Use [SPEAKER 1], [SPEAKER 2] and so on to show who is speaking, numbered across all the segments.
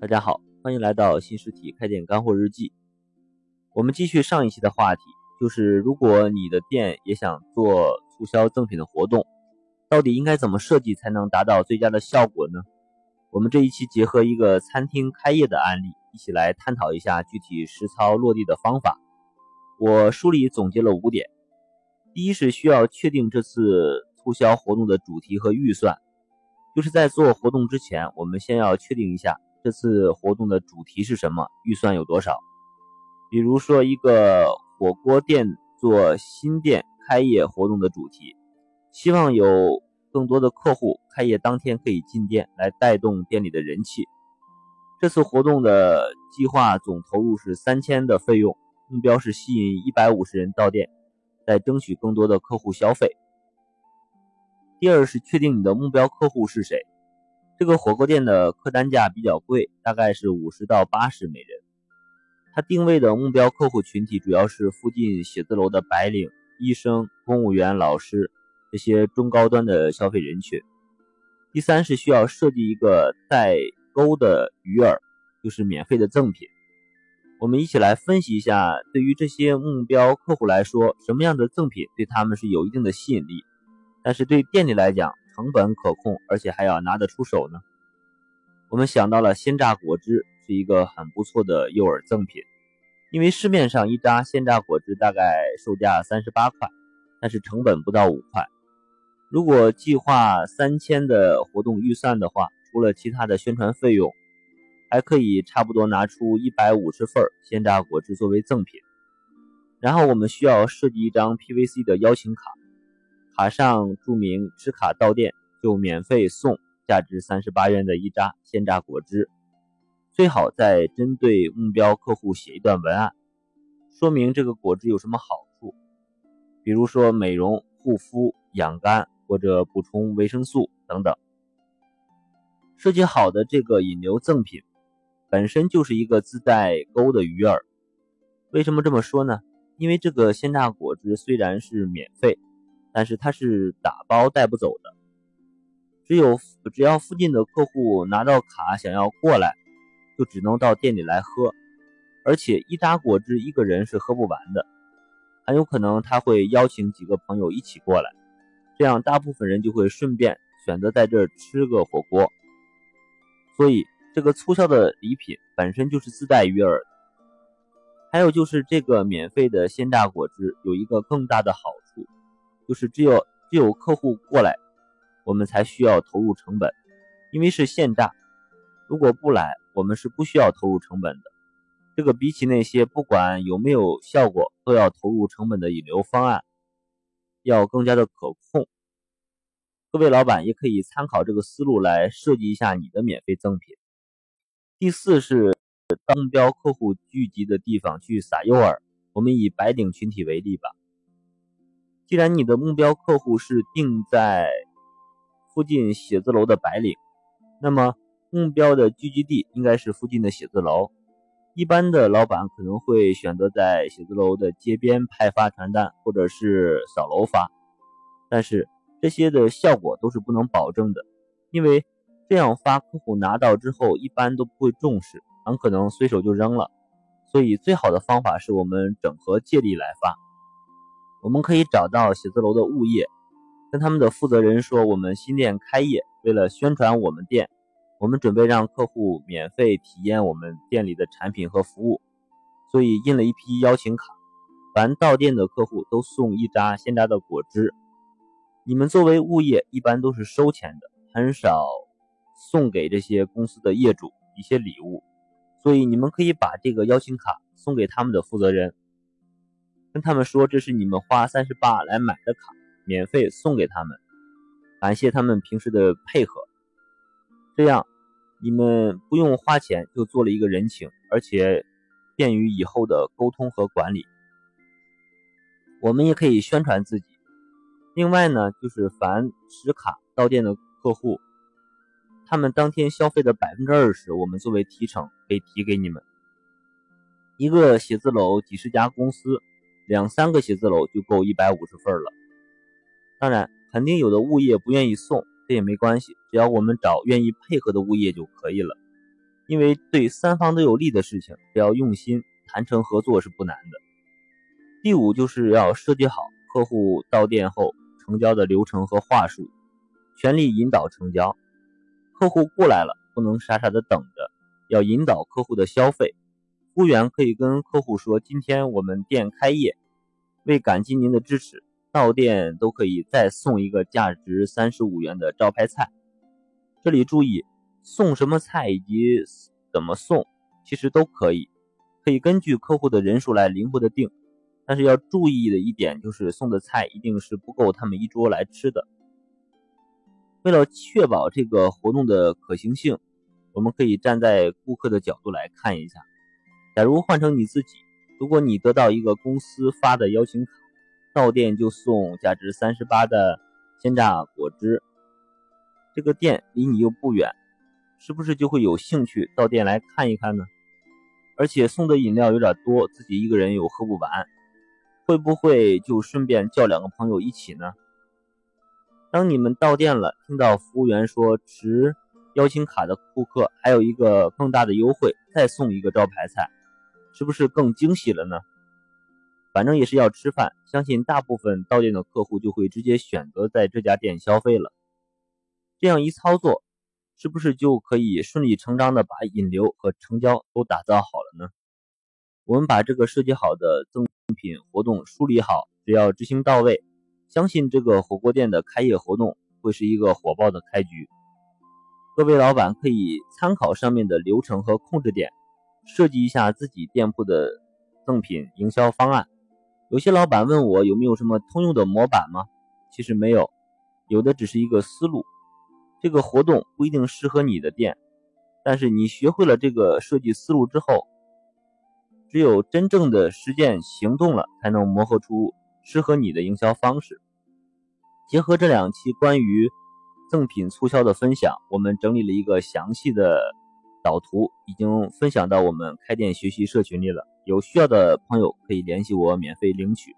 [SPEAKER 1] 大家好，欢迎来到新实体开店干货日记。我们继续上一期的话题，就是如果你的店也想做促销赠品的活动，到底应该怎么设计才能达到最佳的效果呢？我们这一期结合一个餐厅开业的案例，一起来探讨一下具体实操落地的方法。我书里总结了五点：第一是需要确定这次促销活动的主题和预算，就是在做活动之前，我们先要确定一下。这次活动的主题是什么？预算有多少？比如说，一个火锅店做新店开业活动的主题，希望有更多的客户开业当天可以进店来带动店里的人气。这次活动的计划总投入是三千的费用，目标是吸引一百五十人到店，再争取更多的客户消费。第二是确定你的目标客户是谁。这个火锅店的客单价比较贵，大概是五十到八十每人。它定位的目标客户群体主要是附近写字楼的白领、医生、公务员、老师这些中高端的消费人群。第三是需要设计一个带钩的鱼饵，就是免费的赠品。我们一起来分析一下，对于这些目标客户来说，什么样的赠品对他们是有一定的吸引力，但是对店里来讲。成本可控，而且还要拿得出手呢。我们想到了鲜榨果汁是一个很不错的诱饵赠品，因为市面上一扎鲜榨果汁大概售价三十八块，但是成本不到五块。如果计划三千的活动预算的话，除了其他的宣传费用，还可以差不多拿出一百五十份鲜榨果汁作为赠品。然后我们需要设计一张 PVC 的邀请卡。卡上注明持卡到店就免费送价值三十八元的一扎鲜榨果汁，最好再针对目标客户写一段文案，说明这个果汁有什么好处，比如说美容、护肤、养肝或者补充维生素等等。设计好的这个引流赠品本身就是一个自带钩的鱼饵。为什么这么说呢？因为这个鲜榨果汁虽然是免费。但是它是打包带不走的，只有只要附近的客户拿到卡想要过来，就只能到店里来喝，而且一扎果汁一个人是喝不完的，很有可能他会邀请几个朋友一起过来，这样大部分人就会顺便选择在这儿吃个火锅，所以这个促销的礼品本身就是自带鱼饵。还有就是这个免费的鲜榨果汁有一个更大的好。就是只有只有客户过来，我们才需要投入成本，因为是现榨。如果不来，我们是不需要投入成本的。这个比起那些不管有没有效果都要投入成本的引流方案，要更加的可控。各位老板也可以参考这个思路来设计一下你的免费赠品。第四是到目标客户聚集的地方去撒诱饵。我们以白领群体为例吧。既然你的目标客户是定在附近写字楼的白领，那么目标的聚集地应该是附近的写字楼。一般的老板可能会选择在写字楼的街边派发传单，或者是扫楼发。但是这些的效果都是不能保证的，因为这样发客户拿到之后一般都不会重视，很可能随手就扔了。所以最好的方法是我们整合借力来发。我们可以找到写字楼的物业，跟他们的负责人说，我们新店开业，为了宣传我们店，我们准备让客户免费体验我们店里的产品和服务，所以印了一批邀请卡，凡到店的客户都送一扎鲜榨的果汁。你们作为物业，一般都是收钱的，很少送给这些公司的业主一些礼物，所以你们可以把这个邀请卡送给他们的负责人。跟他们说这是你们花三十八来买的卡，免费送给他们，感谢他们平时的配合。这样你们不用花钱就做了一个人情，而且便于以后的沟通和管理。我们也可以宣传自己。另外呢，就是凡持卡到店的客户，他们当天消费的百分之二十，我们作为提成可以提给你们。一个写字楼几十家公司。两三个写字楼就够一百五十份了。当然，肯定有的物业不愿意送，这也没关系，只要我们找愿意配合的物业就可以了。因为对三方都有利的事情，只要用心、谈成合作是不难的。第五就是要设计好客户到店后成交的流程和话术，全力引导成交。客户过来了，不能傻傻的等着，要引导客户的消费。服务员可以跟客户说：“今天我们店开业，为感激您的支持，到店都可以再送一个价值三十五元的招牌菜。”这里注意，送什么菜以及怎么送，其实都可以，可以根据客户的人数来灵活的定。但是要注意的一点就是，送的菜一定是不够他们一桌来吃的。为了确保这个活动的可行性，我们可以站在顾客的角度来看一下。假如换成你自己，如果你得到一个公司发的邀请卡，到店就送价值三十八的鲜榨果汁，这个店离你又不远，是不是就会有兴趣到店来看一看呢？而且送的饮料有点多，自己一个人又喝不完。会不会就顺便叫两个朋友一起呢？当你们到店了，听到服务员说持邀请卡的顾客还有一个更大的优惠，再送一个招牌菜，是不是更惊喜了呢？反正也是要吃饭，相信大部分到店的客户就会直接选择在这家店消费了。这样一操作，是不是就可以顺理成章的把引流和成交都打造好了呢？我们把这个设计好的赠品活动梳理好，只要执行到位，相信这个火锅店的开业活动会是一个火爆的开局。各位老板可以参考上面的流程和控制点，设计一下自己店铺的赠品营销方案。有些老板问我有没有什么通用的模板吗？其实没有，有的只是一个思路。这个活动不一定适合你的店，但是你学会了这个设计思路之后。只有真正的实践行动了，才能磨合出适合你的营销方式。结合这两期关于赠品促销的分享，我们整理了一个详细的导图，已经分享到我们开店学习社群里了。有需要的朋友可以联系我免费领取。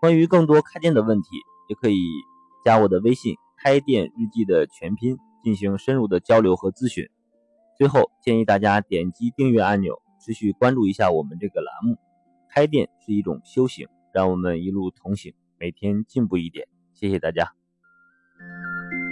[SPEAKER 1] 关于更多开店的问题，也可以加我的微信“开店日记”的全拼进行深入的交流和咨询。最后建议大家点击订阅按钮。持续关注一下我们这个栏目，开店是一种修行，让我们一路同行，每天进步一点。谢谢大家。